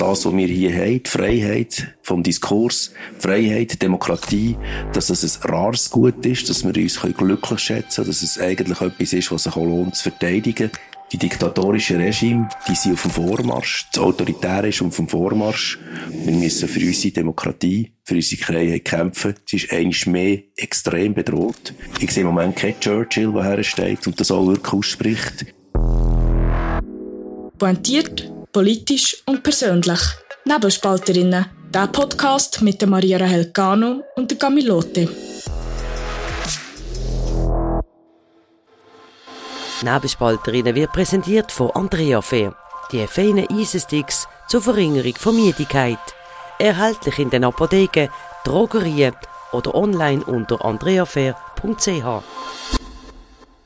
das, was wir hier haben, die Freiheit vom Diskurs, Freiheit, Demokratie, dass es ein rares Gut ist, dass wir uns glücklich schätzen können, dass es eigentlich etwas ist, was sich auch lohnt zu verteidigen. Die diktatorischen Regime, die sind auf dem Vormarsch. Das Autoritäre ist auf dem Vormarsch. Wir müssen für unsere Demokratie, für unsere Freiheit kämpfen. Sie ist eigentlich mehr extrem bedroht. Ich sehe im Moment keinen Churchill, der hersteht und das auch wirklich ausspricht. Pointiert, politisch und persönlich. Nebelspalterinnen. Der Podcast mit der Maria Rahel Cano und der Camilote. Nebelspalterinnen wird präsentiert von Andrea Fair. Die feinen Eisensticks zur Verringerung von Müdigkeit. Erhältlich in den Apotheken, Drogerien oder online unter andreafair.ch.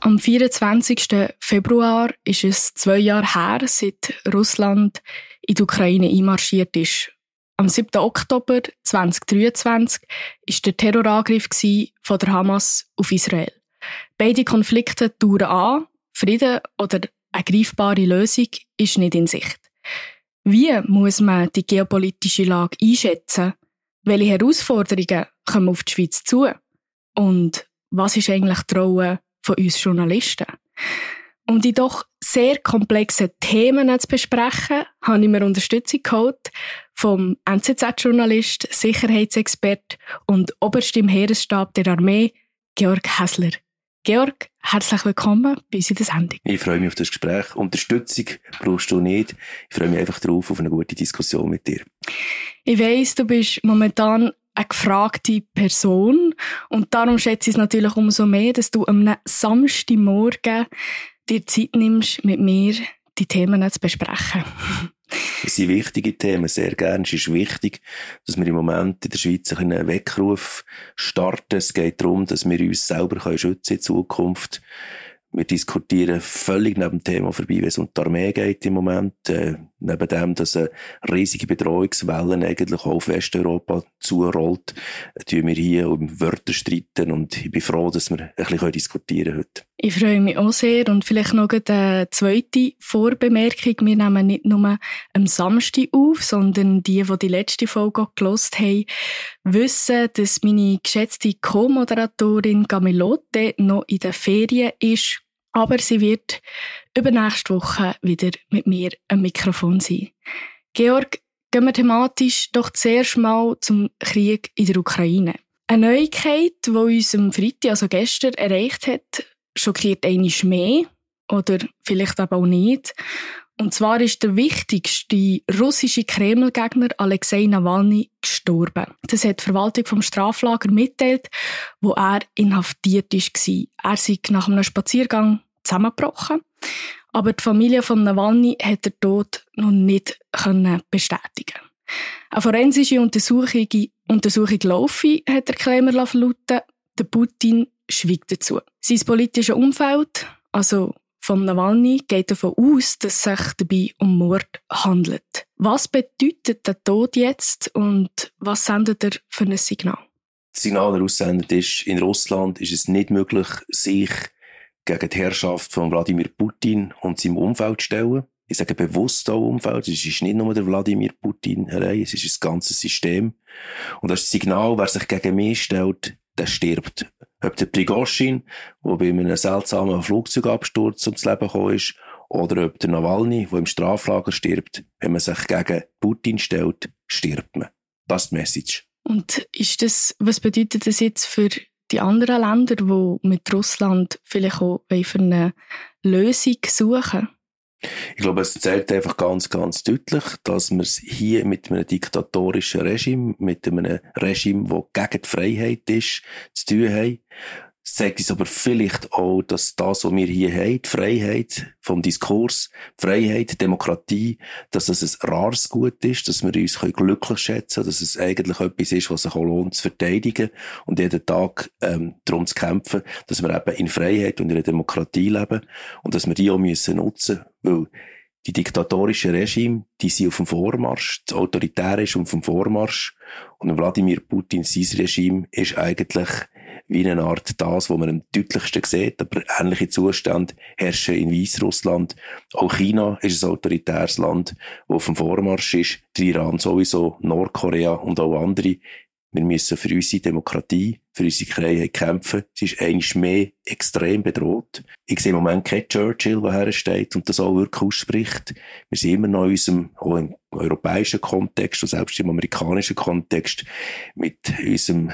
Am 24. Februar ist es zwei Jahre her, seit Russland in die Ukraine einmarschiert ist. Am 7. Oktober 2023 ist der Terrorangriff von der Hamas auf Israel. Beide Konflikte dauern an Frieden oder eine greifbare Lösung ist nicht in Sicht. Wie muss man die geopolitische Lage einschätzen? Welche Herausforderungen kommen auf die Schweiz zu? Und was ist eigentlich die Rolle von uns Journalisten? Um die doch sehr komplexen Themen zu besprechen, habe ich mir Unterstützung geholt vom NZZ-Journalist, Sicherheitsexpert und Oberst im Heeresstab der Armee, Georg Häsler. Georg, herzlich willkommen bei uns in der Sendung. Ich freue mich auf das Gespräch. Unterstützung brauchst du nicht. Ich freue mich einfach darauf, auf eine gute Diskussion mit dir. Ich weiss, du bist momentan eine gefragte Person und darum schätze ich es natürlich umso mehr, dass du am Samstagmorgen dir Zeit nimmst, mit mir die Themen zu besprechen. Es sind wichtige Themen, sehr gerne. Es ist wichtig, dass wir im Moment in der Schweiz einen Weckruf starten. Es geht darum, dass wir uns selber schützen in Zukunft. Wir diskutieren völlig neben dem Thema vorbei, wenn es um die Armee geht im Moment. Neben dem, dass eine riesige Bedrohungswelle eigentlich auch auf Westeuropa zurollt, tun wir hier um Wörter streiten und ich bin froh, dass wir ein bisschen diskutieren heute. Ich freue mich auch sehr und vielleicht noch eine zweite Vorbemerkung. Wir nehmen nicht nur am Samstag auf, sondern die, die die letzte Folge gelost haben, wissen, dass meine geschätzte Co-Moderatorin Gamilote noch in der Ferien ist aber sie wird übernächste Woche wieder mit mir am Mikrofon sein. Georg, gehen wir thematisch doch zuerst mal zum Krieg in der Ukraine. Eine Neuigkeit, die uns am Freitag, also gestern, erreicht hat, schockiert einiges mehr. Oder vielleicht aber auch nicht. Und zwar ist der wichtigste russische Kreml-Gegner Alexei Nawalny gestorben. Das hat die Verwaltung vom Straflager mitteilt, wo er inhaftiert war. Er sei nach einem Spaziergang zusammengebrochen. Aber die Familie von Nawalny hat den Tod noch nicht bestätigen Eine forensische Untersuchung, Untersuchung laufe, hat der Krämer verlauten. Der Putin schwiegt dazu. Sein politisches Umfeld, also von Nawalny, geht davon aus, dass es sich dabei um Mord handelt. Was bedeutet der Tod jetzt und was sendet er für ein Signal? Das Signal, das aussendet ist, in Russland ist es nicht möglich, sich gegen die Herrschaft von Wladimir Putin und seinem Umfeld stellen. Ich sage bewusst auch Umfeld. Es ist nicht nur der Wladimir Putin allein, es ist das ganze System. Und das Signal, wer sich gegen mich stellt, der stirbt. Ob der Prigozhin, der bei einem seltsamen Flugzeugabsturz ums Leben gekommen ist, oder ob der Nawalny, der im Straflager stirbt, wenn man sich gegen Putin stellt, stirbt man. Das ist die Message. Und ist das, was bedeutet das jetzt für die anderen Länder, die mit Russland vielleicht auch eine Lösung suchen? Ich glaube, es zeigt einfach ganz, ganz deutlich, dass wir es hier mit einem diktatorischen Regime, mit einem Regime, das gegen die Freiheit ist, zu tun haben. Zeigt uns aber vielleicht auch, dass das, was wir hier haben, die Freiheit vom Diskurs, Freiheit, Demokratie, dass es ein rares Gut ist, dass wir uns glücklich schätzen können, dass es eigentlich etwas ist, was sich auch lohnt zu verteidigen und jeden Tag ähm, darum zu kämpfen, dass wir eben in Freiheit und in einer Demokratie leben und dass wir die auch müssen nutzen weil die diktatorischen Regime, die sind auf dem Vormarsch, das Autoritäre ist auf dem Vormarsch und Wladimir Putin, sein Regime, ist eigentlich wie eine Art das, was man am deutlichsten sieht. Aber ähnliche Zustände herrschen in Weißrussland. Auch China ist ein autoritäres Land, das auf dem Vormarsch ist. Der Iran sowieso, Nordkorea und auch andere. Wir müssen für unsere Demokratie, für unsere Freiheit kämpfen. Sie ist eigentlich mehr extrem bedroht. Ich sehe im Moment keinen Churchill, der hersteht und das auch wirklich ausspricht. Wir sind immer noch in unserem, auch im europäischen Kontext und selbst im amerikanischen Kontext mit unserem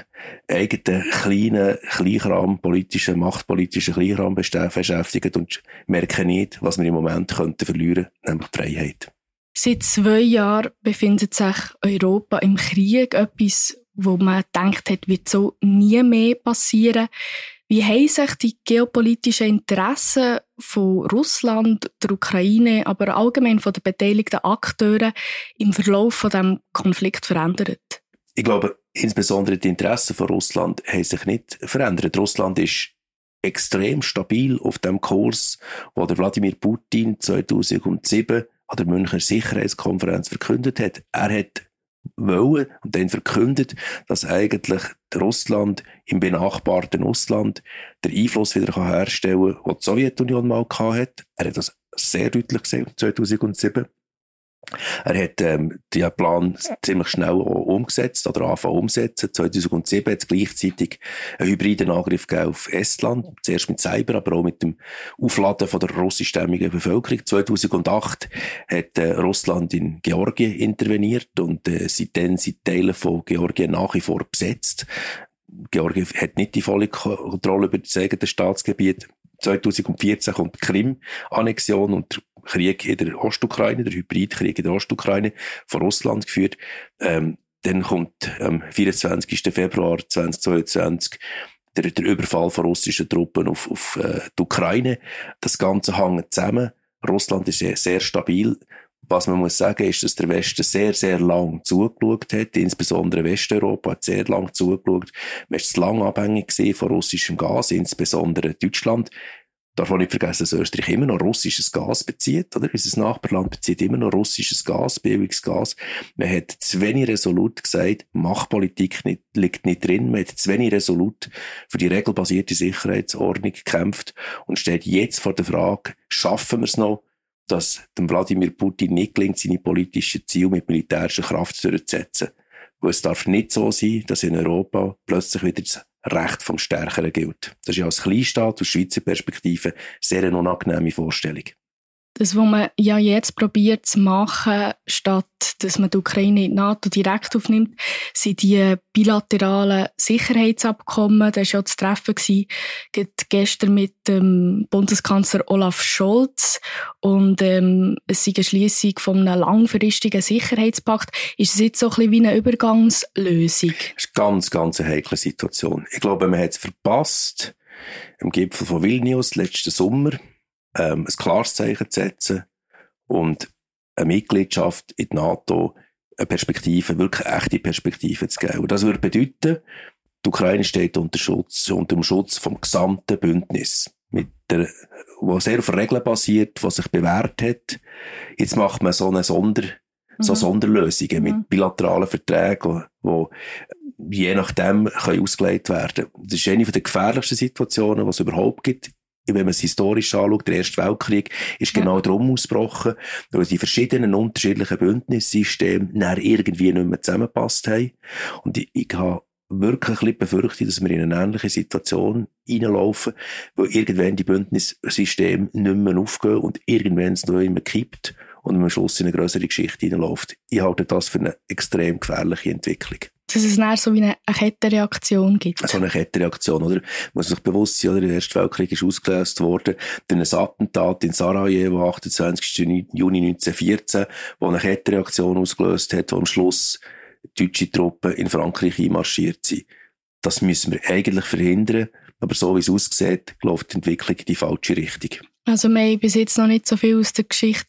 eigenen kleinen Kleinkram, politischen, machtpolitischen Kleinkram beschäftigt und merken nicht, was wir im Moment könnten verlieren, nämlich die Freiheit. Seit zwei Jahren befindet sich Europa im Krieg, etwas, wo man denkt hat, wird so nie mehr passieren. Wie haben sich die geopolitischen Interessen von Russland, der Ukraine, aber allgemein von den beteiligten Akteuren im Verlauf von dem Konflikt verändert? Ich glaube, insbesondere die Interessen von Russland haben sich nicht verändert. Russland ist extrem stabil auf dem Kurs, wo der Wladimir Putin 2007 an der Münchner Sicherheitskonferenz verkündet hat. Er hat wollen und dann verkündet, dass eigentlich Russland im benachbarten Russland den Einfluss wieder herstellen kann, den die Sowjetunion mal hatte. Er hat das sehr deutlich gesehen 2007. Er hat ähm, den Plan ziemlich schnell umgesetzt oder angefangen umsetzen. 2007 hat es gleichzeitig einen hybriden Angriff auf Estland. Zuerst mit Cyber, aber auch mit dem Aufladen von der russischstämmigen Bevölkerung. 2008 hat äh, Russland in Georgien interveniert und äh, seitdem sind Teile von Georgien nach wie vor besetzt. Georgien hat nicht die volle Kontrolle über das eigene Staatsgebiet. 2014 kommt die Krim-Annexion und Krieg in der Ostukraine, der Hybridkrieg in der Ostukraine von Russland geführt. Ähm, dann kommt am 24. Februar 2022 der, der Überfall von russischen Truppen auf, auf äh, die Ukraine. Das Ganze hängt zusammen. Russland ist sehr, sehr stabil. Was man muss sagen, ist, dass der Westen sehr, sehr lang zugeschaut hat. Insbesondere Westeuropa hat sehr lang zugeschaut. Man ist lang abhängig von russischem Gas, insbesondere Deutschland darf man nicht vergessen, dass Österreich immer noch russisches Gas bezieht, oder? Unser Nachbarland bezieht immer noch russisches Gas, billiges Gas. Man hat zu wenig resolut gesagt, Machtpolitik nicht, liegt nicht drin. Man hat zu wenig resolut für die regelbasierte Sicherheitsordnung gekämpft und steht jetzt vor der Frage, schaffen wir es noch, dass dem Wladimir Putin nicht gelingt, seine politischen Ziele mit militärischer Kraft durchzusetzen. Weil es darf nicht so sein, dass in Europa plötzlich wieder das Recht vom Stärkeren gilt. Das ist ja als Kleinstaat aus Schweizer Perspektive sehr eine unangenehme Vorstellung. Das, was man ja jetzt probiert zu machen, statt dass man die Ukraine in die NATO direkt aufnimmt, sind die bilateralen Sicherheitsabkommen. Das war ja das Treffen gestern mit dem Bundeskanzler Olaf Scholz. Und ähm, es ist eine Schliessung von einem langfristigen Sicherheitspakt. Ist es jetzt so ein bisschen wie eine Übergangslösung? Das ist eine ganz, ganz eine heikle Situation. Ich glaube, man hat es verpasst, im Gipfel von Vilnius letzten Sommer ähm, ein klares Zeichen zu setzen und eine Mitgliedschaft in die NATO eine Perspektive, wirklich eine echte Perspektive zu geben. Und das würde bedeuten, die Ukraine steht unter Schutz, unter dem Schutz vom gesamten Bündnis. Mit der, wo sehr auf Regeln basiert, was sich bewährt hat. Jetzt macht man so eine Sonder, mhm. so Sonderlösungen mhm. mit bilateralen Verträgen, wo, je nachdem können ausgelegt werden. Das ist eine der gefährlichsten Situationen, die es überhaupt gibt wenn man es historisch anschaut, der Erste Weltkrieg ist genau ja. darum ausgebrochen, weil die verschiedenen unterschiedlichen Bündnissysteme dann irgendwie nicht mehr zusammengepasst haben. Und ich, ich habe wirklich ein bisschen befürchtet, dass wir in eine ähnliche Situation reinlaufen, wo irgendwann die Bündnissysteme nicht mehr aufgehen und irgendwann es noch immer kippt und man am Schluss in eine größere Geschichte reinläuft. Ich halte das für eine extrem gefährliche Entwicklung dass es dann so wie eine, Kettenreaktion gibt. So eine Kettenreaktion, oder? Man muss sich bewusst sein, oder? Der Erste Weltkrieg ist ausgelöst worden durch ein Attentat in Sarajevo, 28. Juni 1914, wo eine Kettenreaktion ausgelöst hat, wo am Schluss deutsche Truppen in Frankreich einmarschiert sind. Das müssen wir eigentlich verhindern, aber so wie es aussieht, läuft die Entwicklung in die falsche Richtung. Also wir haben bis jetzt noch nicht so viel aus der Geschichte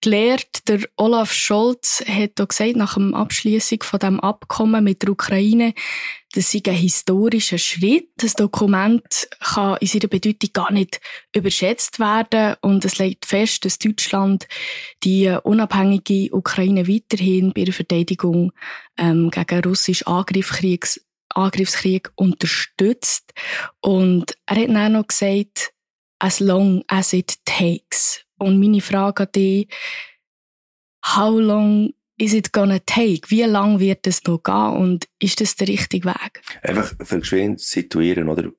gelernt. Der Olaf Scholz hat auch gesagt, nach dem Abschließung von dem Abkommen mit der Ukraine, das sei ein historischer Schritt. Das Dokument kann in seiner Bedeutung gar nicht überschätzt werden und es legt fest, dass Deutschland die unabhängige Ukraine weiterhin bei der Verteidigung ähm, gegen russischen Angriffskriegs Angriffskrieg unterstützt. Und er hat dann noch gesagt, as long as it takes. Und meine Frage an dich, how long is it gonna take? Wie lang wird es noch gehen? Und ist das der richtige Weg? Einfach für geschwind situieren, oder?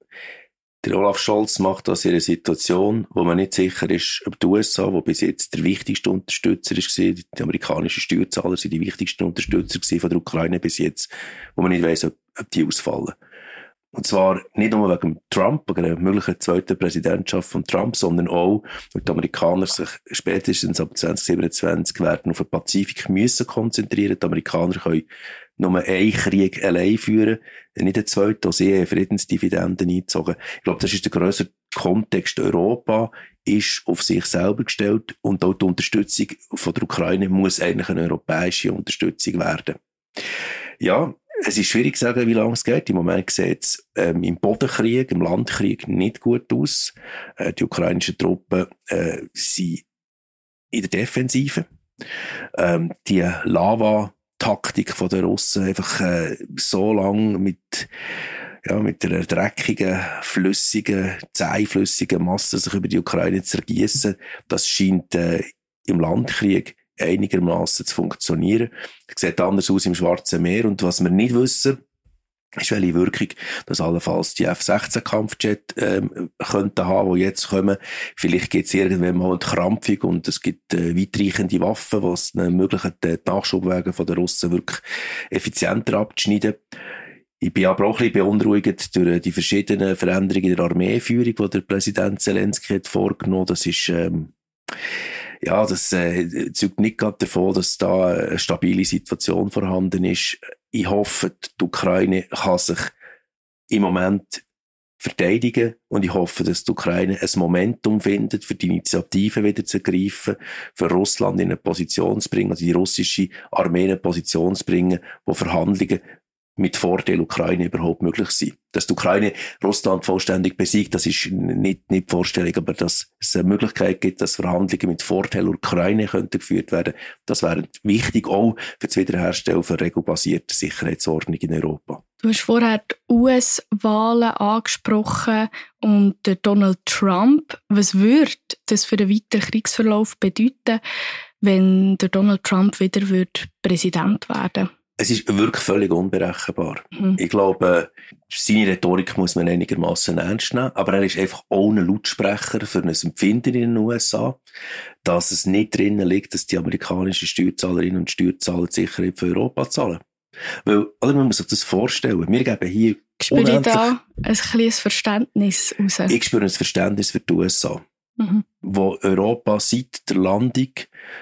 Der Olaf Scholz macht das in einer Situation, wo man nicht sicher ist, ob die USA, wo bis jetzt der wichtigste Unterstützer ist, die amerikanischen Steuerzahler sind die wichtigsten Unterstützer von der Ukraine bis jetzt, wo man nicht weiß, ob, ob die ausfallen. Und zwar nicht nur wegen Trump, wegen der möglichen zweiten Präsidentschaft von Trump, sondern auch, weil die Amerikaner sich spätestens ab 2027 werden auf den Pazifik müssen konzentrieren. Die Amerikaner können nur einen Krieg allein führen, nicht den zweiten, da sie Friedensdividenden eingezogen. Ich glaube, das ist der grössere Kontext. Europa ist auf sich selber gestellt und auch die Unterstützung von der Ukraine muss eigentlich eine europäische Unterstützung werden. Ja, es ist schwierig zu sagen, wie lange es geht. Im Moment sieht es ähm, im Bodenkrieg, im Landkrieg nicht gut aus. Äh, die ukrainischen Truppen äh, sind in der Defensive. Ähm, die Lava-Taktik der Russen einfach äh, so lang mit ja, mit einer dreckigen, flüssigen, zähflüssigen Masse sich über die Ukraine zu ergießen, das scheint äh, im Landkrieg einigermaßen zu funktionieren. Es sieht anders aus im Schwarzen Meer und was wir nicht wissen, ist, welche Wirkung das allenfalls die F-16-Kampfjet ähm, könnten haben, die jetzt kommen. Vielleicht gibt es irgendwann mal eine Krampfung und es gibt äh, weitreichende Waffen, es ermöglichen, die Nachschubwege von den Russen wirklich effizienter abzuschneiden. Ich bin aber auch ein bisschen beunruhigt durch die verschiedenen Veränderungen der Armeeführung, die der Präsident Zelensky hat vorgenommen. Das ist ähm, ja, das äh, zeugt nicht gerade davon, dass da eine stabile Situation vorhanden ist. Ich hoffe, die Ukraine kann sich im Moment verteidigen und ich hoffe, dass die Ukraine ein Momentum findet, für die Initiative wieder zu greifen, für Russland in eine Position zu bringen, also die russische Armee in eine Position zu bringen, wo Verhandlungen mit Vorteil Ukraine überhaupt möglich sein. Dass die Ukraine Russland vollständig besiegt, das ist nicht, nicht Vorstellung, aber dass es eine Möglichkeit gibt, dass Verhandlungen mit Vorteil Ukraine könnten geführt werden, das wäre wichtig auch für das Wiederherstellen von regelbasierter Sicherheitsordnung in Europa. Du hast vorher die US-Wahlen angesprochen und Donald Trump. Was würde das für den weiteren Kriegsverlauf bedeuten, wenn der Donald Trump wieder Präsident werden würde? Es ist wirklich völlig unberechenbar. Mhm. Ich glaube, seine Rhetorik muss man einigermaßen ernst nehmen, aber er ist einfach ohne Lautsprecher für ein Empfinden in den USA, dass es nicht drinnen liegt, dass die amerikanischen Steuerzahlerinnen und Steuerzahler die Sicherheit für Europa zahlen. Weil, oder man muss sich das vorstellen, wir geben hier Spüre ich da ein kleines Verständnis raus? Ich spüre ein Verständnis für die USA. Mhm. Wo Europa seit der Landung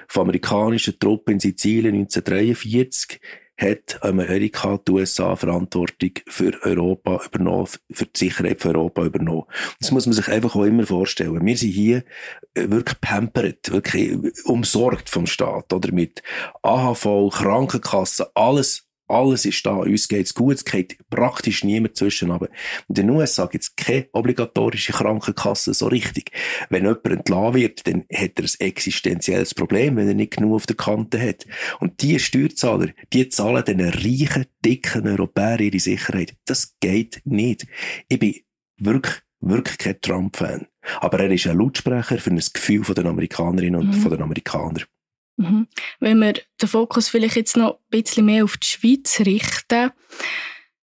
von amerikanischen Truppen in Sizilien 1943 hat Amerika, die USA, Verantwortung für Europa übernommen, für die Sicherheit für Europa übernommen. Das muss man sich einfach auch immer vorstellen. Wir sind hier äh, wirklich pampert, wirklich umsorgt vom Staat, oder mit AHV, Krankenkasse, alles alles ist da, uns geht's gut, es geht praktisch niemand zwischen. Aber in den USA gibt es keine obligatorische Krankenkasse so richtig. Wenn jemand entlassen wird, dann hat er ein existenzielles Problem, wenn er nicht genug auf der Kante hat. Und die Steuerzahler, die zahlen den reichen, dicken Europäern ihre Sicherheit. Das geht nicht. Ich bin wirklich wirklich kein Trump-Fan. Aber er ist ein Lautsprecher für ein Gefühl den Amerikanerinnen und mhm. von den Amerikanern. Mhm. Wenn wir den Fokus vielleicht jetzt noch ein bisschen mehr auf die Schweiz richten,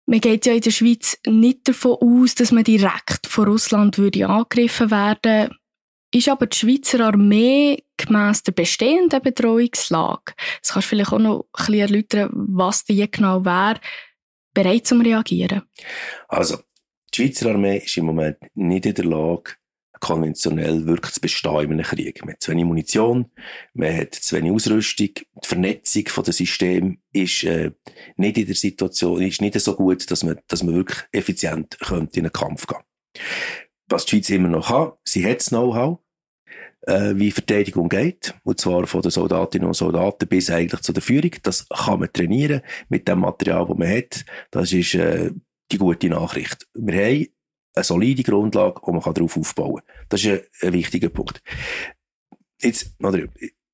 man geht ja in der Schweiz nicht davon aus, dass man direkt von Russland würde angegriffen werden ist aber die Schweizer Armee gemäss der bestehenden Bedrohungslage, das kannst du vielleicht auch noch ein bisschen erläutern, was die genau wäre, bereit zum Reagieren? Also, die Schweizer Armee ist im Moment nicht in der Lage, konventionell wirklich zu bestehen in einem Krieg. Man hat zu wenig Munition, man hat zu wenig Ausrüstung, die Vernetzung von System ist äh, nicht in der Situation, ist nicht so gut, dass man, dass man wirklich effizient könnte in einen Kampf gehen. Was die Schweiz immer noch hat, sie hat das Know-how, äh, wie Verteidigung geht, und zwar von den Soldatinnen und Soldaten bis eigentlich zu der Führung. Das kann man trainieren mit dem Material, das man hat. Das ist äh, die gute Nachricht. Wir haben eine solide Grundlage, wo man darauf aufbauen kann. Das ist ein, ein wichtiger Punkt. Jetzt, oder,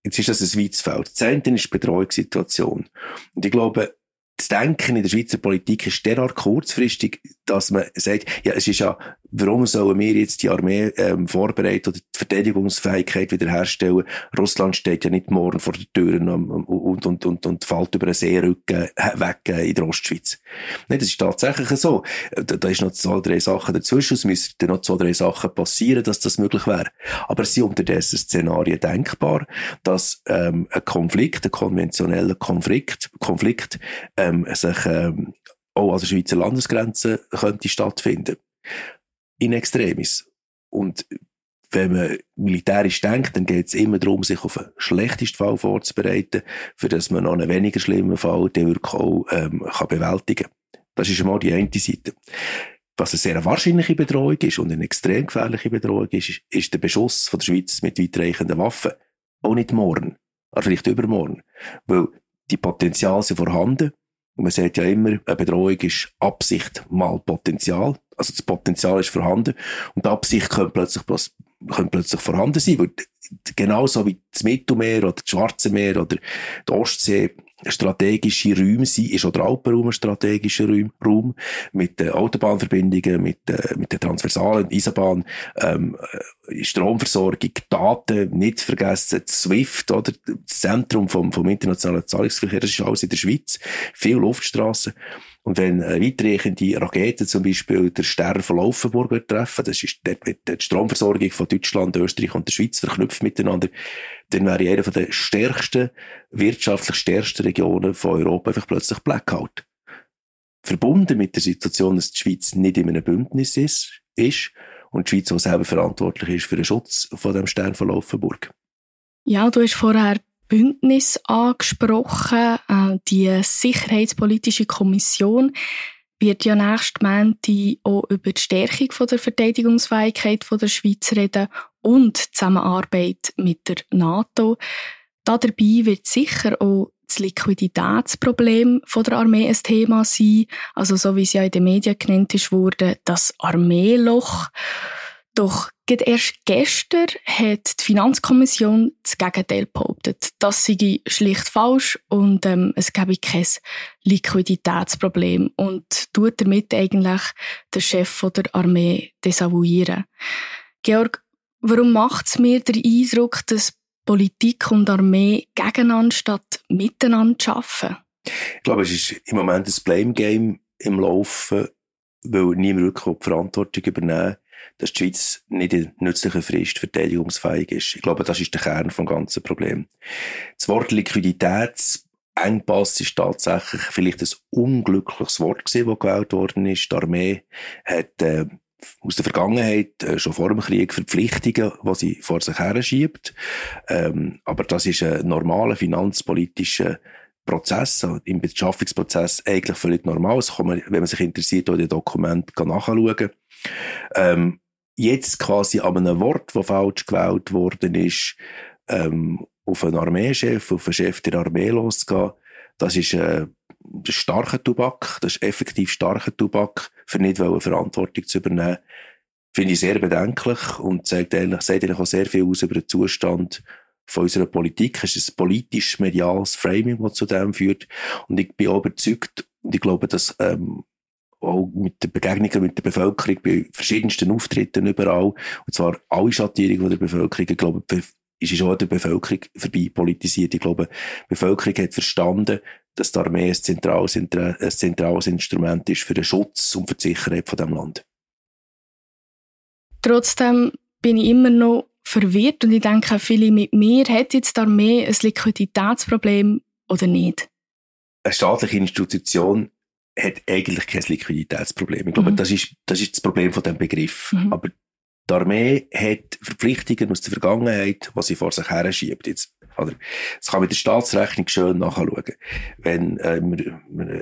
jetzt ist das ein weites Feld. Das eine ist die Betreuungssituation. Und ich glaube, das Denken in der Schweizer Politik ist derart kurzfristig, dass man sagt, ja, es ist ja, warum sollen wir jetzt die Armee ähm, vorbereiten oder die Verteidigungsfähigkeit wiederherstellen? Russland steht ja nicht morgen vor den Türen und, und, und, und, und fällt über einen Seerücken weg in der Ostschweiz. Nein, das ist tatsächlich so. Da, da ist noch zwei, drei Sachen dazwischen. Es müssen noch zwei, drei Sachen passieren, dass das möglich wäre. Aber es sind unterdessen Szenarien denkbar, dass ähm, ein Konflikt, ein konventioneller Konflikt, Konflikt ähm, sich ähm, auch an der Schweizer Landesgrenze könnte stattfinden. In Extremis. Und wenn man militärisch denkt, dann geht es immer darum, sich auf einen schlechtesten Fall vorzubereiten, für dass man noch einen weniger schlimmen Fall den wirklich auch ähm, kann bewältigen kann. Das ist einmal die eine Seite. Was eine sehr wahrscheinliche Bedrohung ist und eine extrem gefährliche Bedrohung ist, ist der Beschuss von der Schweiz mit weitreichenden Waffen. Auch nicht morgen, aber vielleicht übermorgen. Weil die Potenziale sind vorhanden und man sagt ja immer, eine Bedrohung ist Absicht mal Potenzial. Also das Potenzial ist vorhanden und die Absicht könnte plötzlich, könnte plötzlich vorhanden sein. Weil genauso wie das Mittelmeer oder das Schwarze Meer oder die Ostsee strategische Räume sind, ist auch der Alpenraum ein strategischer Raum, mit den Autobahnverbindungen, mit, äh, mit der transversalen Eisenbahn, ähm, äh, Stromversorgung, Daten, nicht vergessen, SWIFT, oder, das Zentrum vom, vom internationalen Zahlungsverkehr, das ist alles in der Schweiz, viel Luftstraßen. Und wenn äh, weitreichende Raketen zum Beispiel der Stern von Laufenburg treffen, das ist dort wird die Stromversorgung von Deutschland, Österreich und der Schweiz verknüpft miteinander, dann wäre eine der stärksten, wirtschaftlich stärksten Regionen von Europa einfach plötzlich Blackout. Verbunden mit der Situation, dass die Schweiz nicht in einem Bündnis ist, ist und die Schweiz auch selber verantwortlich ist für den Schutz von dem Stern von Laufenburg. Ja, du hast vorher Bündnis angesprochen. Äh, die Sicherheitspolitische Kommission wird ja nächst Montag auch über die Stärkung der Verteidigungsfähigkeit der Schweiz reden und die Zusammenarbeit mit der NATO. Dabei wird sicher auch das Liquiditätsproblem der Armee ein Thema sein. Also so wie es ja in den Medien genannt wurde das Armeeloch. Doch erst gestern hat die Finanzkommission das Gegenteil behauptet. Das sei schlicht falsch und ähm, es gebe kein Liquiditätsproblem und tut damit eigentlich den Chef der Armee desavouieren. Georg, warum macht es mir den Eindruck, dass Politik und Armee gegeneinander statt miteinander arbeiten? Ich glaube, es ist im Moment ein Blame Game im Laufen, weil niemand wirklich die Verantwortung übernehmen dass die Schweiz nicht in nützlicher Frist verteidigungsfähig ist. Ich glaube, das ist der Kern vom ganzen Problem. Das Wort Liquiditätsengpass ist tatsächlich vielleicht ein unglückliches Wort gewesen, das gewählt worden ist. Die Armee hat äh, aus der Vergangenheit äh, schon vor dem Krieg Verpflichtungen, die sie vor sich her schiebt. Ähm, aber das ist ein normaler finanzpolitischer Prozess, also im Beschaffungsprozess eigentlich völlig normal. Das kann man, wenn man sich interessiert, auch die Dokumente nachschauen. Ähm, jetzt quasi an einem Wort, das falsch gewählt worden ist, ähm, auf einen Armeechef, auf einen Chef der Armee loszugehen, das ist äh, starker Tubak, das ist effektiv starker Tubak, für nicht Verantwortung zu übernehmen. Finde ich sehr bedenklich und sagt eigentlich, sagt eigentlich auch sehr viel aus über den Zustand von unserer Politik. Es ist ein politisch-mediales Framing, das zu dem führt. Und ich bin auch überzeugt, und ich glaube, dass ähm, auch mit den Begegnungen mit der Bevölkerung bei verschiedensten Auftritten überall, und zwar alle Schattierungen der Bevölkerung, ich glaube, ist es auch der Bevölkerung vorbei politisiert. Ich glaube, die Bevölkerung hat verstanden, dass die Armee ein zentrales, ein zentrales Instrument ist für den Schutz und für die Sicherheit von dem Land. Trotzdem bin ich immer noch verwirrt und ich denke, viele mit mir, hat jetzt die Armee ein Liquiditätsproblem oder nicht? Eine staatliche Institution hat eigentlich kein Liquiditätsproblem. Ich glaube, mhm. das, ist, das ist das Problem von dem Begriff. Mhm. Aber die Armee hat Verpflichtungen aus der Vergangenheit, die sie vor sich her schiebt. Jetzt, oder, das kann mit der Staatsrechnung schön nachschauen. Wenn äh,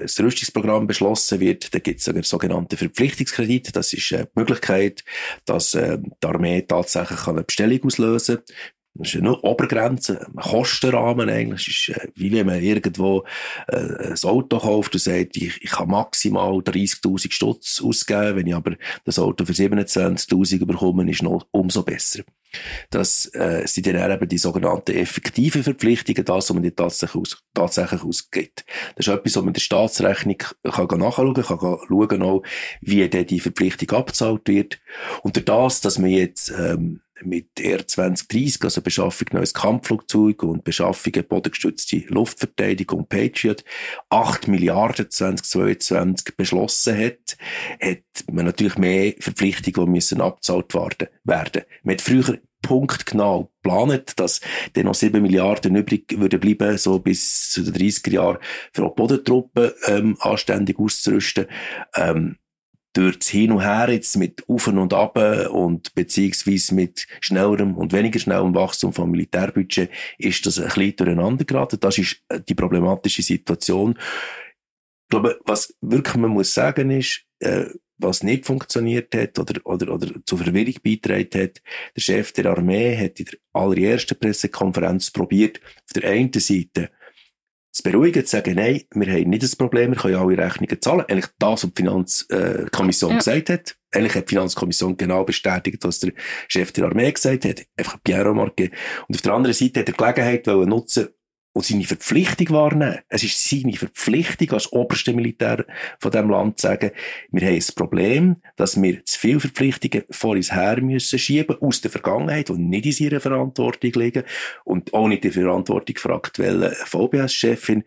das Rüstungsprogramm beschlossen wird, dann gibt es einen sogenannten Verpflichtungskredit. Das ist äh, die Möglichkeit, dass äh, die Armee tatsächlich eine Bestellung auslösen kann Das ist eine Obergrenze, ein Kostenrahmen eigentlich. Es ist, äh, wie wenn man irgendwo äh, ein Auto kauft und sagt, ich, ich kann maximal 30.000 Stutz ausgeben, wenn ich aber das Auto für 27.000 bekomme, ist noch umso besser. Das äh, sind dann eben die sogenannten effektiven Verpflichtungen, das, was man nicht tatsächlich, aus, tatsächlich ausgibt. Das ist etwas, was man in der Staatsrechnung kann nachschauen kann, kann schauen auch, wie denn die Verpflichtung abgezahlt wird. Und durch das, dass man jetzt ähm, mit R 2030, also Beschaffung neues Kampfflugzeug und Beschaffung bodengestützte Luftverteidigung Patriot, 8 Milliarden 2022 beschlossen hat, hat man natürlich mehr Verpflichtungen, die müssen abgezahlt werden. Man hat früher punktgenau geplant, dass dann noch 7 Milliarden übrig würden bleiben, so bis zu den 30er Jahren, für auch Bodentruppen ähm, anständig auszurüsten. Ähm, durch Hin und Her jetzt mit Auf und Ab und beziehungsweise mit schnellerem und weniger schnellem Wachstum vom Militärbudget ist das ein bisschen durcheinander geraten. Das ist äh, die problematische Situation. Ich glaube, was wirklich man muss sagen ist, äh, was nicht funktioniert hat oder, oder, oder zur Verwirrung beigetragen hat. Der Chef der Armee hat in der allerersten Pressekonferenz probiert, auf der einen Seite zu beruhigen, zu sagen, nein, wir haben nicht das Problem, wir können alle Rechnungen zahlen. Eigentlich das, was die Finanzkommission ja. gesagt hat. Eigentlich hat die Finanzkommission genau bestätigt, was der Chef der Armee gesagt hat. Einfach Pierre Marquet. Und auf der anderen Seite hat er Gelegenheit nutzen, und seine Verpflichtung wahrnehmen. Es ist seine Verpflichtung als oberste Militär von dem Land zu sagen, wir haben ein Problem, dass wir zu viele Verpflichtungen vor uns her müssen schieben aus der Vergangenheit und nicht in seiner Verantwortung liegen und auch nicht die Verantwortung für aktuelle VBS-Chefin.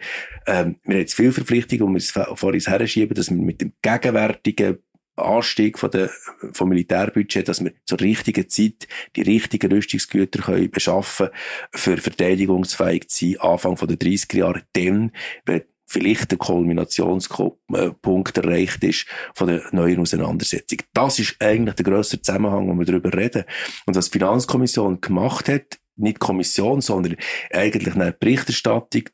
Ähm, wir haben zu viele Verpflichtungen und wir vor uns her schieben, dass wir mit dem gegenwärtigen Anstieg von der, vom Militärbudget, dass wir zur richtigen Zeit die richtigen Rüstungsgüter können beschaffen für verteidigungsfähig zu sein, Anfang der 30er Jahre, dann, wenn vielleicht der Kulminationspunkt erreicht ist von der neuen Auseinandersetzung. Das ist eigentlich der grösste Zusammenhang, wo wir darüber reden. Und was die Finanzkommission gemacht hat, nicht Kommission, sondern eigentlich eine Berichterstattung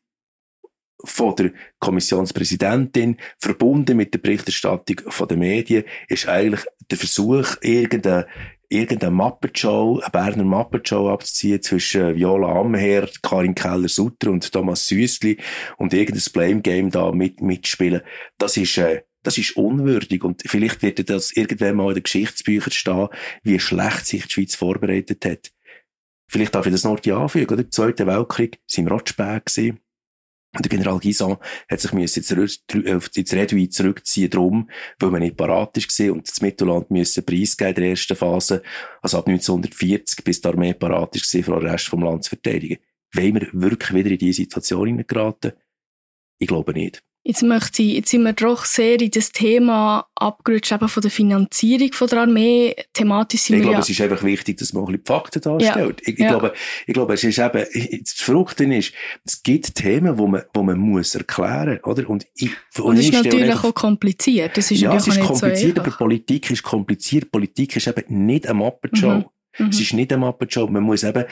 von der Kommissionspräsidentin, verbunden mit der Berichterstattung von den Medien, ist eigentlich der Versuch, irgendeine irgendeine Muppet-Show, eine Berner Muppet-Show abzuziehen zwischen Viola Amherd, Karin Keller-Sutter und Thomas Süssli und irgendein Blame-Game da mit, mitspielen. Das ist, äh, das ist unwürdig und vielleicht wird das irgendwann mal in den Geschichtsbüchern stehen, wie schlecht sich die Schweiz vorbereitet hat. Vielleicht darf ich das noch anfügen, oder? Im Zweiten Weltkrieg sind wir spät gewesen. Der General Gison hat sich müssen zurück, ins Redui zurückziehen, drum, weil man nicht parat war und das Mittelland müssen preisgeben in der ersten Phase, also ab 1940, bis die Armee parat war, für den Rest vom Land zu verteidigen. Wollen wir wirklich wieder in diese Situation geraten? Ich glaube nicht. Jetzt möchte ich, jetzt sind wir doch sehr in das Thema abgerutscht, eben von der Finanzierung von der Armee. Thematisch sind ich glaube, ja es ist einfach wichtig, dass man ein bisschen die Fakten darstellt. Ja. Ich, ich ja. glaube, ich glaube, es ist eben, das Verrückte ist, es gibt Themen, wo man, wo man muss erklären, oder? Und ich, und, und es ist natürlich einfach, auch kompliziert. Das ist ja, es ist kompliziert, so aber Politik ist kompliziert. Politik ist eben nicht eine Muppet-Show. Mhm. Mhm. Es ist nicht eine Muppet-Show. Man muss eben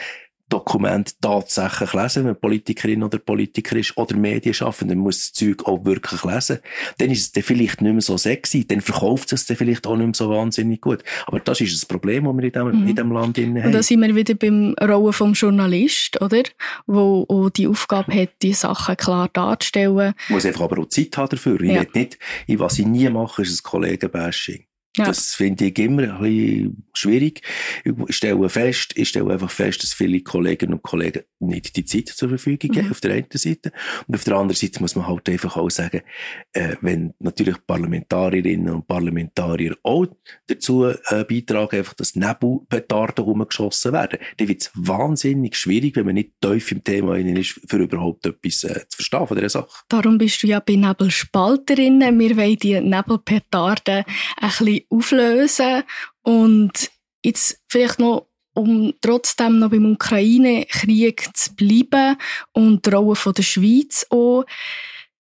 Dokument tatsächlich lesen, wenn Politikerin oder Politiker ist oder Medien schaffen, dann muss das Zeug auch wirklich lesen. Dann ist es dann vielleicht nicht mehr so sexy, dann verkauft es dann vielleicht auch nicht mehr so wahnsinnig gut. Aber das ist das Problem, das wir in diesem, mhm. in Land haben. Und da sind wir wieder beim Rollen vom Journalist, oder? Wo auch die Aufgabe hat, die Sachen klar darzustellen. Muss einfach aber auch Zeit haben dafür. Ich ja. nicht, was ich nie mache, ist ein Kollegenbashing. Ja. Das finde ich immer ein bisschen schwierig. Ich stelle fest, ich stelle einfach fest, dass viele Kolleginnen und Kollegen nicht die Zeit zur Verfügung haben, mhm. auf der einen Seite. Und auf der anderen Seite muss man halt einfach auch sagen, äh, wenn natürlich Parlamentarierinnen und Parlamentarier auch dazu äh, beitragen, einfach, dass Nebelpetarden rumgeschossen werden, dann wird es wahnsinnig schwierig, wenn man nicht tief im Thema ist, für überhaupt etwas äh, zu verstehen von dieser Sache. Darum bist du ja bei Nebelspalterinnen. Wir wollen die Nebelpetarden ein bisschen auflösen und jetzt vielleicht noch um trotzdem noch beim Ukraine-Krieg zu bleiben und die Rolle von der Schweiz auch.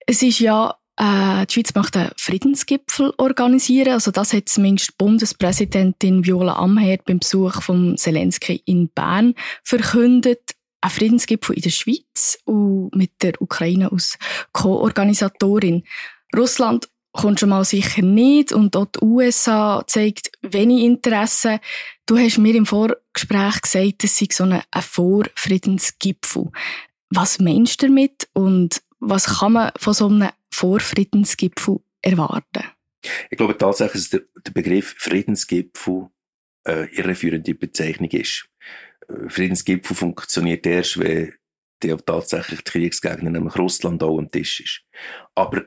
Es ist ja, äh, die Schweiz macht einen Friedensgipfel organisieren. Also das hat zumindest Bundespräsidentin Viola Amherd beim Besuch von Zelensky in Bern verkündet. Ein Friedensgipfel in der Schweiz und mit der Ukraine als Co-Organisatorin. Russland kommt schon mal sicher nicht und auch die USA zeigt wenig Interesse. Du hast mir im Vorgespräch gesagt, es sei so ein, ein Vorfriedensgipfel. Was meinst du damit und was kann man von so einem Vorfriedensgipfel erwarten? Ich glaube tatsächlich, dass der, Begriff Friedensgipfel äh, irreführende Bezeichnung ist. Äh, Friedensgipfel funktioniert erst, wenn der tatsächlich die Kriegsgegner, nämlich Russland, auch am Tisch ist. Aber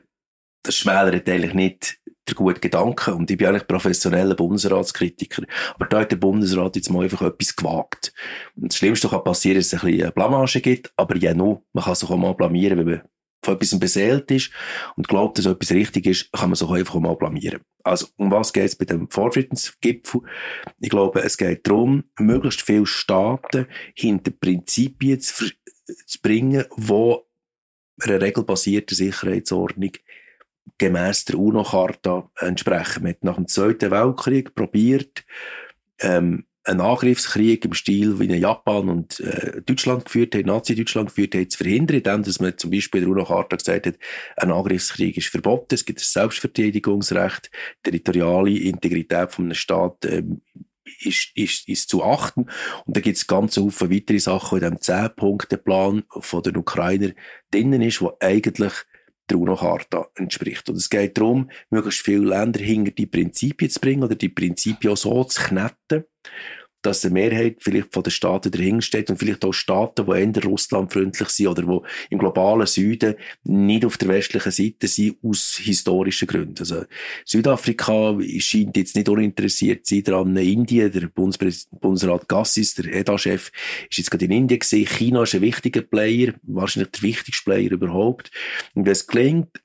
das schmälert eigentlich nicht der gute Gedanke. Und ich bin eigentlich professioneller Bundesratskritiker. Aber da hat der Bundesrat jetzt mal einfach etwas gewagt. Und das Schlimmste kann passieren, dass es ein bisschen Blamage gibt. Aber ja, nur, man kann sich auch mal blamieren, wenn man von etwas beseelt ist und glaubt, dass etwas richtig ist, kann man sich auch einfach mal blamieren. Also, um was geht es bei dem Vorfriedensgipfel? Ich glaube, es geht darum, möglichst viele Staaten hinter Prinzipien zu, zu bringen, wo einer regelbasierten Sicherheitsordnung gemäss der UNO-Charta entsprechen. Man hat nach dem Zweiten Weltkrieg probiert, ähm, einen Angriffskrieg im Stil, wie in Japan und äh, Deutschland geführt hat, Nazi-Deutschland geführt hat, zu verhindern, indem dass man zum Beispiel in der UNO-Charta gesagt hat, ein Angriffskrieg ist verboten, es gibt ein Selbstverteidigungsrecht, territoriale Integrität von einem Staat ähm, ist, ist, ist zu achten. Und da gibt es ganz viele weitere Sachen, in diesem 10-Punkte-Plan von den Ukrainer drinnen ist, wo eigentlich der UNO-Charta entspricht. Und es geht darum, möglichst viele Länder hinter die Prinzipien zu bringen oder die Prinzipien auch so zu knetten, dass eine Mehrheit vielleicht von den Staaten dahinter steht und vielleicht auch Staaten, die eher russlandfreundlich sind oder die im globalen Süden nicht auf der westlichen Seite sind, aus historischen Gründen. Also Südafrika scheint jetzt nicht uninteressiert zu sein daran. Indien, der Bundesrat Gassis, der EDA-Chef, ist jetzt gerade in Indien gesehen. China ist ein wichtiger Player, wahrscheinlich der wichtigste Player überhaupt. Und wenn es gelingt,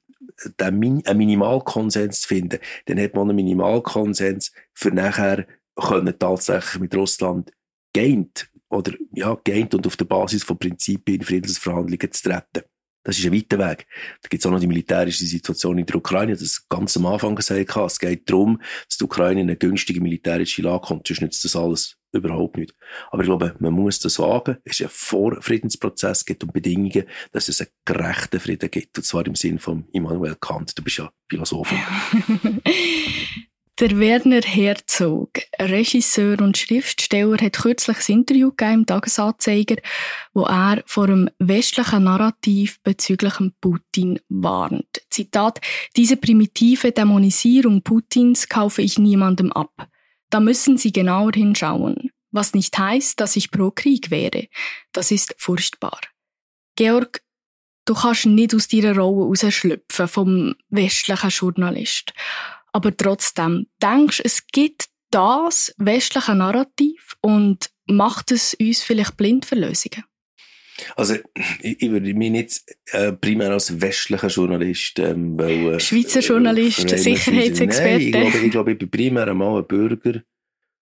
einen Minimalkonsens zu finden, dann hat man einen Minimalkonsens für nachher können tatsächlich mit Russland geeint oder ja, geeint und auf der Basis von Prinzipien in Friedensverhandlungen zu treten. Das ist ein weiter Weg. Da gibt es auch noch die militärische Situation in der Ukraine, das ganz am Anfang gesagt habe. Es geht darum, dass die Ukraine in eine günstige militärische Lage kommt, sonst nützt das alles überhaupt nicht. Aber ich glaube, man muss das sagen, es ist ein Vorfriedensprozess gibt und Bedingungen, dass es einen gerechten Frieden gibt. Und zwar im Sinn von Immanuel Kant. Du bist ja Philosoph. Der Werner Herzog, Regisseur und Schriftsteller, hat kürzlich ein Interview gegeben im Tagesanzeiger, wo er vor einem westlichen Narrativ bezüglich Putin warnt. Zitat, diese primitive Dämonisierung Putins kaufe ich niemandem ab. Da müssen Sie genauer hinschauen. Was nicht heißt, dass ich pro Krieg wäre. Das ist furchtbar. Georg, du kannst nicht aus deiner Rolle rausschlüpfen vom westlichen Journalist. Aber trotzdem, denkst es gibt das westliche Narrativ und macht es uns vielleicht blind für Lösungen? Also, ich, ich würde mich nicht äh, primär als westlicher Journalist, ähm, weil, äh, Schweizer Journalist, äh, Sicherheitsexperte. Nein, ich glaube, ich, glaube, ich bin primär einmal ein Bürger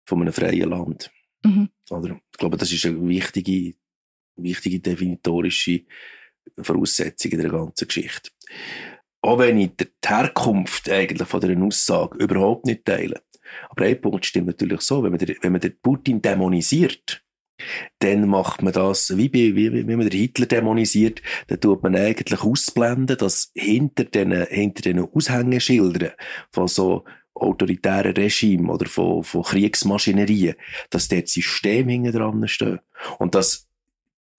von einem freien Land. Mhm. Oder, ich glaube, das ist eine wichtige, wichtige definitorische Voraussetzung in der ganzen Geschichte auch wenn ich die Herkunft eigentlich von dieser Aussage überhaupt nicht teile. Aber ein Punkt stimmt natürlich so, wenn man, den, wenn man den Putin dämonisiert, dann macht man das, wie, wie, wie man den Hitler dämonisiert, dann tut man eigentlich ausblenden, dass hinter den, hinter den Aushängeschildern von so autoritären Regimen oder von, von Kriegsmaschinerien, dass dort Systeme hinten dran stehen. Und dass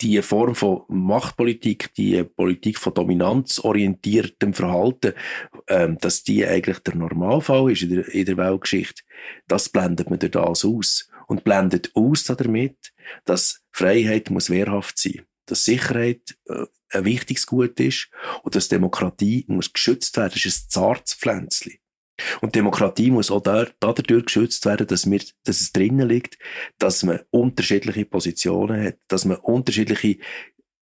die Form von Machtpolitik, die Politik von dominanzorientiertem Verhalten, ähm, dass die eigentlich der Normalfall ist in der, in der Weltgeschichte, das blendet man durch das aus. Und blendet aus damit, dass Freiheit muss wehrhaft sein, dass Sicherheit äh, ein wichtiges Gut ist und dass Demokratie muss geschützt werden. Das ist ein zartes Pflänzchen. Und Demokratie muss auch da, dadurch geschützt werden, dass, wir, dass es drinnen liegt, dass man unterschiedliche Positionen hat, dass man unterschiedliche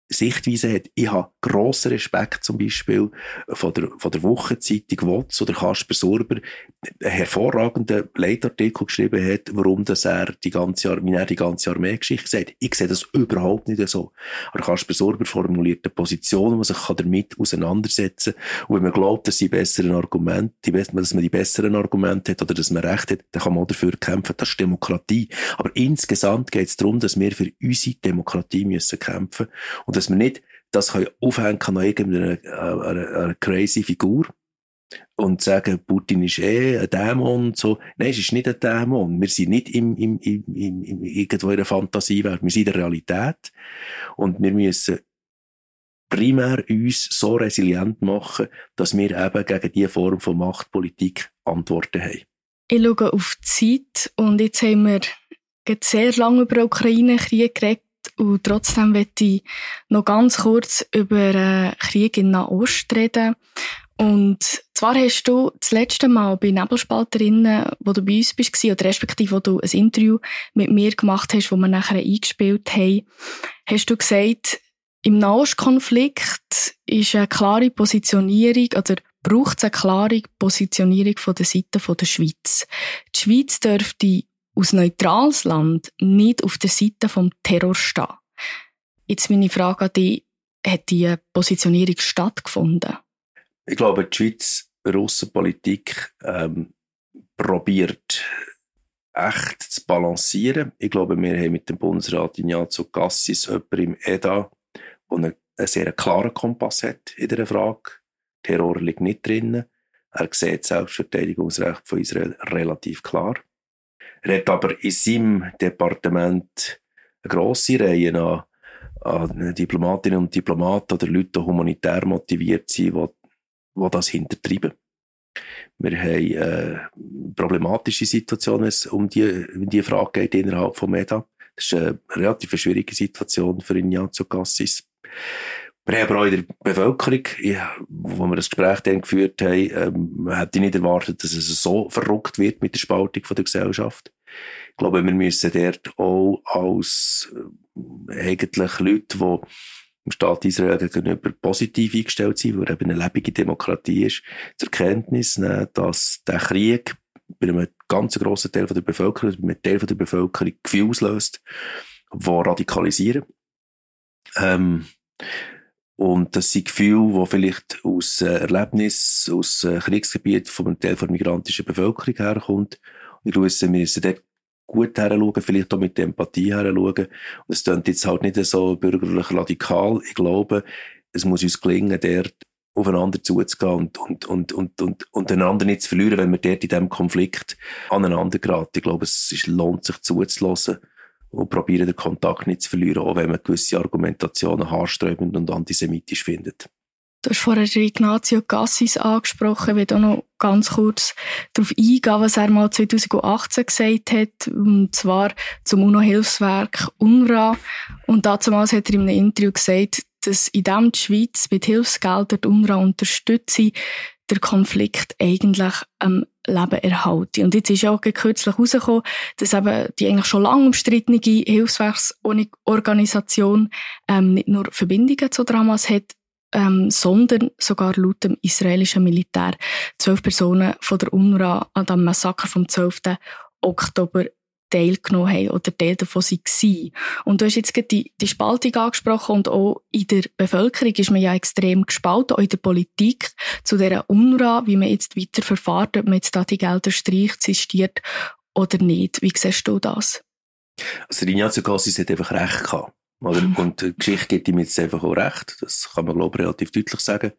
Sichtweise hat. Ich habe grossen Respekt zum Beispiel von der, von der Wochenzeitung WOTS oder Kasper Sorber einen hervorragenden Leitartikel geschrieben hat, warum das er die ganze, wie er die ganze Armeegeschichte sieht. Ich sehe das überhaupt nicht so. Aber Kasper Sorber formuliert eine Position, wo man sich damit auseinandersetzen kann. Und wenn man glaubt, dass, die besseren Argumente, dass man die besseren Argumente hat oder dass man Recht hat, dann kann man auch dafür kämpfen. Das ist Demokratie. Aber insgesamt geht es darum, dass wir für unsere Demokratie müssen kämpfen und dass wir nicht das aufhängen an irgendeiner äh, einer, einer crazy Figur, und sagen, Putin ist eh ein Dämon und so. Nein, es ist nicht ein Dämon. Wir sind nicht im, im, im, im, irgendwo in der Fantasiewelt. Wir sind in der Realität. Und wir müssen primär uns so resilient machen, dass wir eben gegen diese Form von Machtpolitik Antworten haben. Ich schaue auf die Zeit und jetzt haben wir sehr lange über den Ukraine-Krieg geredet und trotzdem möchte ich noch ganz kurz über den Krieg in Nahost reden. Und zwar hast du das letzte Mal bei Nebelspalterinnen, wo du bei uns bist, oder respektive wo du ein Interview mit mir gemacht hast, wo wir nachher eingespielt haben, hast du gesagt, im Nahostkonflikt ist eine klare Positionierung, oder braucht es eine klare Positionierung von der Seite der Schweiz. Die Schweiz dürfte aus neutrales Land nicht auf der Seite vom Terror stehen. Jetzt meine Frage an dich, hat diese Positionierung stattgefunden? Ich glaube, die Schweiz Russenpolitik ähm, probiert echt zu balancieren. Ich glaube, wir haben mit dem Bundesrat Ignazio Cassis jemanden im EDA, der einen, einen sehr klaren Kompass hat in dieser Frage. Terror liegt nicht drin. Er sieht das Selbstverteidigungsrecht von Israel relativ klar. Er hat aber in seinem Departement eine grosse Reihe an, an Diplomatinnen und Diplomaten oder Leute, die humanitär motiviert sind, die, die das hintertreiben. Wir haben eine problematische Situation, wenn es um die, um die Frage geht innerhalb von MEDA. Das ist eine relativ schwierige Situation für Ignazio Cassis. Wir haben aber auch in der Bevölkerung, ja, wo wir das Gespräch dann geführt haben, ähm, hätte ich nicht erwartet, dass es so verrückt wird mit der Spaltung von der Gesellschaft. Ich glaube, wir müssen dort auch als äh, eigentlich Leute, die im Staat Israel gegenüber positiv eingestellt sind, weil eben eine lebende Demokratie ist, zur Kenntnis nehmen, dass der Krieg bei einem ganz grossen Teil der Bevölkerung, bei einem Teil der Bevölkerung Gefühle auslöst, die radikalisieren. Ähm, und das sind Gefühle, die vielleicht aus äh, Erlebnis, aus äh, Kriegsgebiet von einem Teil der migrantischen Bevölkerung herkommt. Und ich glaube, wir müssen dort gut heranschauen, vielleicht auch mit Empathie heranschauen. Und es klingt jetzt halt nicht so bürgerlich radikal. Ich glaube, es muss uns gelingen, dort aufeinander zuzugehen und, und, und, und, und, und einander nicht zu verlieren, wenn wir dort in diesem Konflikt aneinander geraten. Ich glaube, es lohnt sich zuzulassen und probieren, den Kontakt nicht zu verlieren, auch wenn man gewisse Argumentationen haarsträubend und antisemitisch findet. Du hast vorher Ignazio Cassis angesprochen. Ich will auch noch ganz kurz darauf eingehen, was er mal 2018 gesagt hat, und zwar zum UNO-Hilfswerk UNRWA. Und damals hat er in einem Interview gesagt, dass in dem die Schweiz mit Hilfsgeldern die UNRWA unterstütze, der Konflikt eigentlich am Leben erhalten. Und jetzt ist ja auch kürzlich herausgekommen, dass eben die eigentlich schon lange umstrittene Hilfswerksorganisation ähm, nicht nur Verbindungen zu Dramas hat, ähm, sondern sogar laut dem israelischen Militär zwölf Personen von der UNRWA an dem Massaker vom 12. Oktober teilgenommen haben oder Teil davon waren. Und du hast jetzt die, die Spaltung angesprochen und auch in der Bevölkerung ist man ja extrem gespalten, auch in der Politik zu dieser UNRWA, wie man jetzt weiter verfahrt, ob man jetzt da die Gelder streicht, sistiert oder nicht. Wie siehst du das? Also Ignazio Cassis hat einfach recht gehabt. Oder? Mhm. Und die Geschichte gibt ihm jetzt einfach auch recht. Das kann man, glaube ich, relativ deutlich sagen.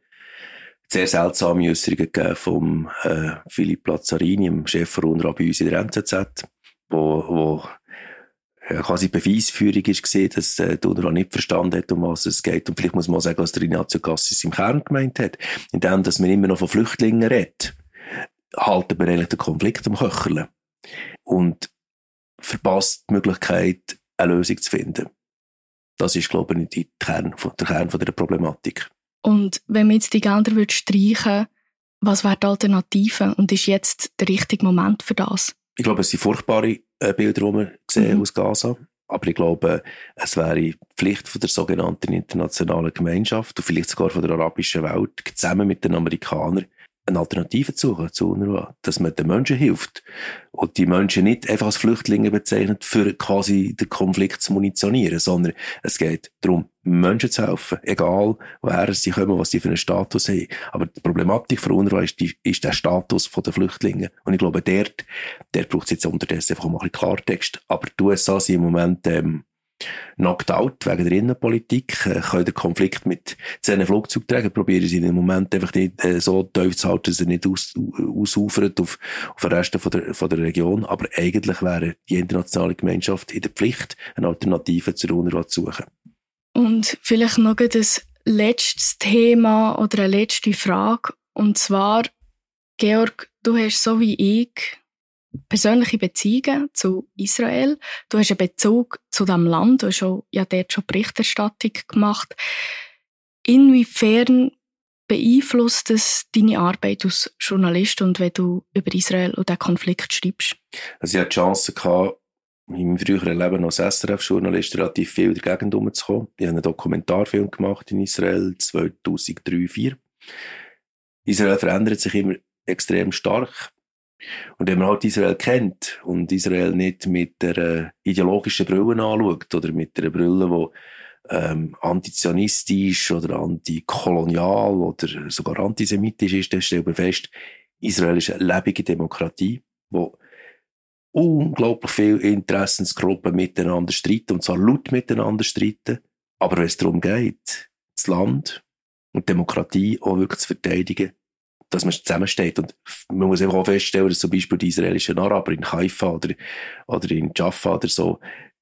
Sehr seltsame Äußerungen gegeben vom äh, Philipp Lazzarini, dem Chef von UNRWA bei uns in der NZZ wo, wo ja, quasi Beweisführung ist gesehen, dass äh, die UNRWA nicht verstanden hat, um was es geht. Und vielleicht muss man auch sagen, was der Ignazio Cassis im Kern gemeint hat. Indem, dass man immer noch von Flüchtlingen redet, halten wir eigentlich den Konflikt am Köcherle. Und verpasst die Möglichkeit, eine Lösung zu finden. Das ist, glaube ich, der Kern, der Kern von der Problematik. Und wenn man jetzt die Gelder streichen was wäre die Alternative? Und ist jetzt der richtige Moment für das? Ich glaube, es sind furchtbare äh, Bilder, die wir sehen mhm. aus Gaza. Aber ich glaube, es wäre Pflicht von der sogenannten internationalen Gemeinschaft und vielleicht sogar von der arabischen Welt, zusammen mit den Amerikanern, eine Alternative zu suchen zu UNRWA, dass man den Menschen hilft und die Menschen nicht einfach als Flüchtlinge bezeichnet, für quasi den Konflikt zu munitionieren, sondern es geht darum, Menschen zu helfen, egal woher sie kommen, was sie für einen Status haben. Aber die Problematik von UNRWA ist, die, ist der Status der Flüchtlinge. Und ich glaube, der, der braucht jetzt unterdessen einfach mal ein bisschen Klartext. Aber die USA sind im Moment ähm, knocked out wegen der Innenpolitik, äh, können den Konflikt mit zehn Flugzeugträgern probieren sie im Moment einfach nicht äh, so tief zu halten, dass er nicht aus, ausufert auf, auf den Rest von der, von der Region. Aber eigentlich wäre die internationale Gemeinschaft in der Pflicht, eine Alternative zur UNRWA zu suchen. Und vielleicht noch das letztes Thema oder eine letzte Frage. Und zwar, Georg, du hast so wie ich persönliche Beziehungen zu Israel. Du hast einen Bezug zu dem Land. Du hast auch, ja dort schon Berichterstattung gemacht. Inwiefern beeinflusst es deine Arbeit als Journalist und wenn du über Israel und den Konflikt schreibst? Also ich hatte die Chance, gehabt, in meinem früheren Leben als SRF-Journalist relativ viel in der Gegend umzukommen. Ich habe einen Dokumentarfilm gemacht in Israel 2003-2004. Israel verändert sich immer extrem stark. Und wenn man halt Israel kennt und Israel nicht mit der äh, ideologischen Brille anschaut oder mit der Brille, die ähm, antizionistisch oder antikolonial oder sogar antisemitisch ist, dann stellt man fest, Israel ist eine lebende Demokratie, wo unglaublich viele Interessensgruppen miteinander streiten und zwar laut miteinander streiten. Aber wenn es darum geht, das Land und Demokratie auch wirklich zu verteidigen, dass man zusammensteht. Und man muss einfach auch feststellen, dass zum Beispiel die israelischen Araber in Haifa oder, oder in Jaffa oder so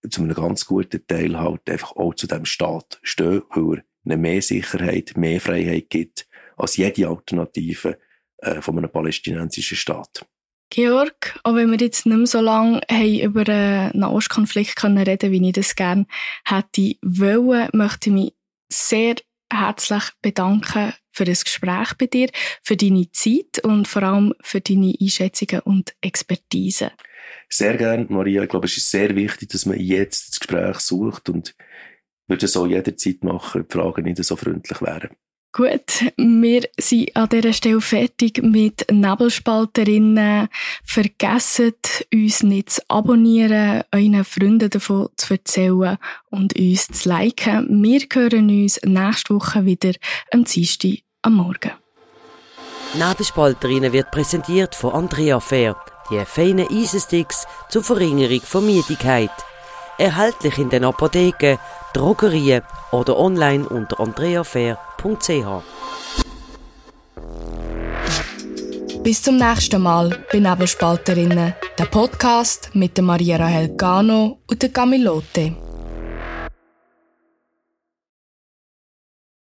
zu einem ganz guten Teil halt einfach auch zu dem Staat stehen, weil er eine mehr Sicherheit, mehr Freiheit gibt als jede Alternative äh, von einem palästinensischen Staat. Georg, auch wenn wir jetzt nicht mehr so lange haben über den Nahostkonflikt können reden wie ich das gerne hätte wollen, möchte ich mich sehr herzlich bedanken für das Gespräch bei dir, für deine Zeit und vor allem für deine Einschätzungen und Expertise. Sehr gerne, Maria. Ich glaube, es ist sehr wichtig, dass man jetzt das Gespräch sucht und würde es auch jederzeit machen, wenn die Fragen nicht so freundlich wären. Gut, wir sind an dieser Stelle fertig mit Nebelspalterinnen. Vergesst uns nicht zu abonnieren, euren Freunden davon zu erzählen und uns zu liken. Wir hören uns nächste Woche wieder am Dienstag am Morgen. Nebelspalterinnen wird präsentiert von Andrea Fair, die feinen Eisensticks zur Verringerung von Müdigkeit. Erhältlich in den Apotheken, Drogerien oder online unter andreafair.ch. Bis zum nächsten Mal bei Nebelspalterinnen, der Podcast mit der Maria Rahel Gano und der Camilote.